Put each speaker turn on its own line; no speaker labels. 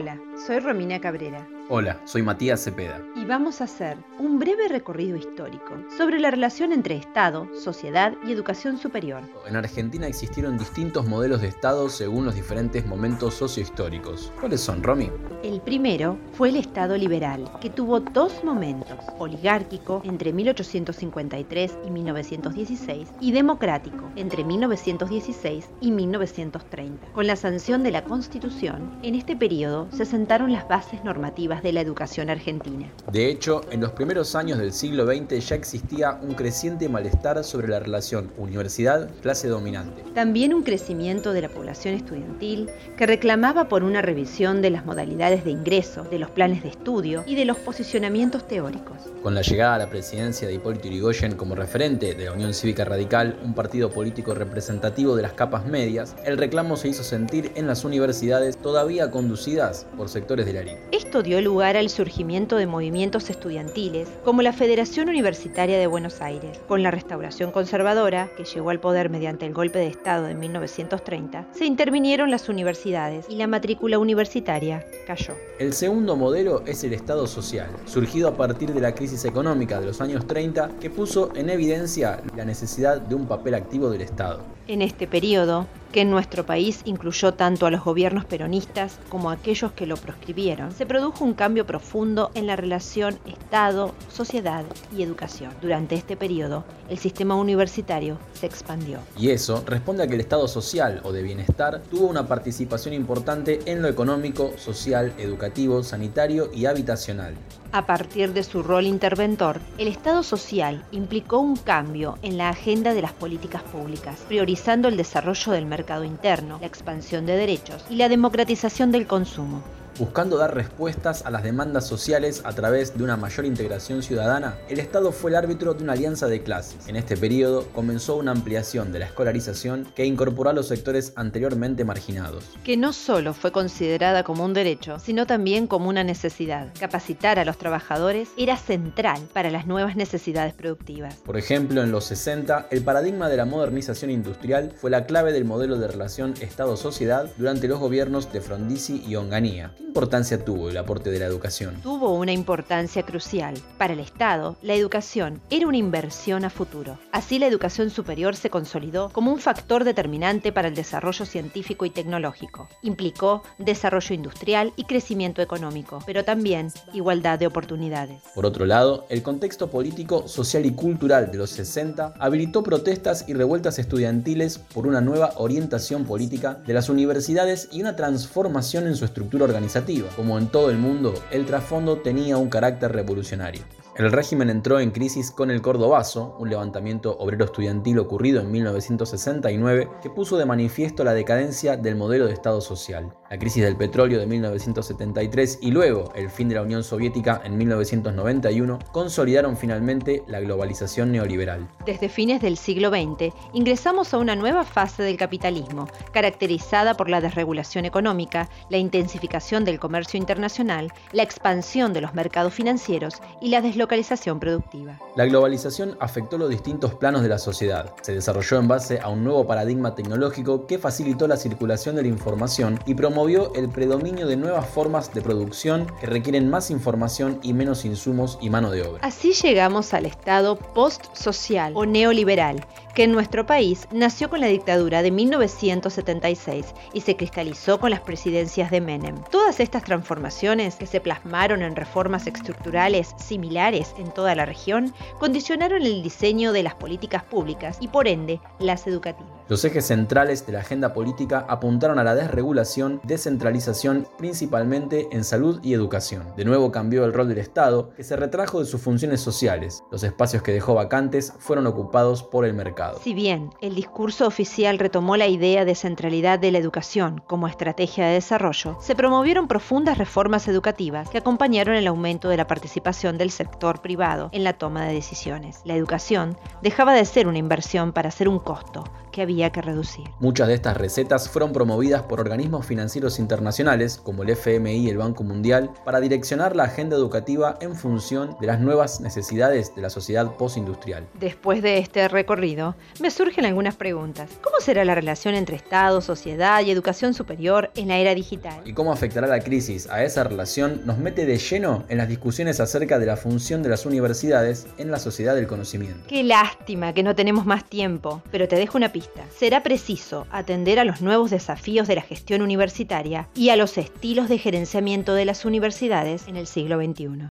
Hola, soy Romina Cabrera.
Hola, soy Matías Cepeda.
Y vamos a hacer un breve recorrido histórico sobre la relación entre Estado, sociedad y educación superior.
En Argentina existieron distintos modelos de Estado según los diferentes momentos sociohistóricos. ¿Cuáles son, Romy?
El primero fue el Estado liberal, que tuvo dos momentos, oligárquico entre 1853 y 1916 y democrático entre 1916 y 1930. Con la sanción de la Constitución, en este periodo se sentaron las bases normativas de la educación argentina.
De hecho, en los primeros años del siglo XX ya existía un creciente malestar sobre la relación universidad-clase dominante.
También un crecimiento de la población estudiantil que reclamaba por una revisión de las modalidades de ingreso, de los planes de estudio y de los posicionamientos teóricos.
Con la llegada a la presidencia de Hipólito Yrigoyen como referente de la Unión Cívica Radical, un partido político representativo de las capas medias, el reclamo se hizo sentir en las universidades todavía conducidas por sectores de la élite.
Esto dio lugar al surgimiento de movimientos estudiantiles como la Federación Universitaria de Buenos Aires. Con la restauración conservadora, que llegó al poder mediante el golpe de Estado de 1930, se intervinieron las universidades y la matrícula universitaria cayó.
El segundo modelo es el Estado social, surgido a partir de la crisis económica de los años 30 que puso en evidencia la necesidad de un papel activo del Estado.
En este periodo, que en nuestro país incluyó tanto a los gobiernos peronistas como a aquellos que lo proscribieron, se produjo un cambio profundo en la relación Estado, sociedad y educación. Durante este periodo, el sistema universitario se expandió.
Y eso responde a que el Estado social o de bienestar tuvo una participación importante en lo económico, social, educativo, sanitario y habitacional.
A partir de su rol interventor, el Estado social implicó un cambio en la agenda de las políticas públicas, priorizando el desarrollo del mercado interno, la expansión de derechos y la democratización del consumo.
Buscando dar respuestas a las demandas sociales a través de una mayor integración ciudadana, el Estado fue el árbitro de una alianza de clases. En este periodo comenzó una ampliación de la escolarización que incorporó a los sectores anteriormente marginados.
Que no solo fue considerada como un derecho, sino también como una necesidad. Capacitar a los trabajadores era central para las nuevas necesidades productivas.
Por ejemplo, en los 60, el paradigma de la modernización industrial fue la clave del modelo de relación Estado-sociedad durante los gobiernos de Frondizi y Onganía importancia tuvo el aporte de la educación?
Tuvo una importancia crucial. Para el Estado, la educación era una inversión a futuro. Así la educación superior se consolidó como un factor determinante para el desarrollo científico y tecnológico. Implicó desarrollo industrial y crecimiento económico, pero también igualdad de oportunidades.
Por otro lado, el contexto político, social y cultural de los 60 habilitó protestas y revueltas estudiantiles por una nueva orientación política de las universidades y una transformación en su estructura organizativa como en todo el mundo, el trasfondo tenía un carácter revolucionario. El régimen entró en crisis con el Cordobazo, un levantamiento obrero estudiantil ocurrido en 1969 que puso de manifiesto la decadencia del modelo de Estado social. La crisis del petróleo de 1973 y luego el fin de la Unión Soviética en 1991 consolidaron finalmente la globalización neoliberal.
Desde fines del siglo XX ingresamos a una nueva fase del capitalismo, caracterizada por la desregulación económica, la intensificación del comercio internacional, la expansión de los mercados financieros y la deslocación productiva.
La globalización afectó los distintos planos de la sociedad. Se desarrolló en base a un nuevo paradigma tecnológico que facilitó la circulación de la información y promovió el predominio de nuevas formas de producción que requieren más información y menos insumos y mano de obra.
Así llegamos al estado post-social o neoliberal, que en nuestro país nació con la dictadura de 1976 y se cristalizó con las presidencias de Menem. Todas estas transformaciones, que se plasmaron en reformas estructurales similares en toda la región condicionaron el diseño de las políticas públicas y por ende las educativas.
Los ejes centrales de la agenda política apuntaron a la desregulación, descentralización, principalmente en salud y educación. De nuevo cambió el rol del Estado, que se retrajo de sus funciones sociales. Los espacios que dejó vacantes fueron ocupados por el mercado.
Si bien el discurso oficial retomó la idea de centralidad de la educación como estrategia de desarrollo, se promovieron profundas reformas educativas que acompañaron el aumento de la participación del sector privado en la toma de decisiones. La educación dejaba de ser una inversión para ser un costo que había había que reducir.
Muchas de estas recetas fueron promovidas por organismos financieros internacionales como el FMI y el Banco Mundial para direccionar la agenda educativa en función de las nuevas necesidades de la sociedad postindustrial.
Después de este recorrido, me surgen algunas preguntas. ¿Cómo será la relación entre Estado, sociedad y educación superior en la era digital?
¿Y cómo afectará la crisis a esa relación? Nos mete de lleno en las discusiones acerca de la función de las universidades en la sociedad del conocimiento.
Qué lástima que no tenemos más tiempo, pero te dejo una pista. Será preciso atender a los nuevos desafíos de la gestión universitaria y a los estilos de gerenciamiento de las universidades en el siglo XXI.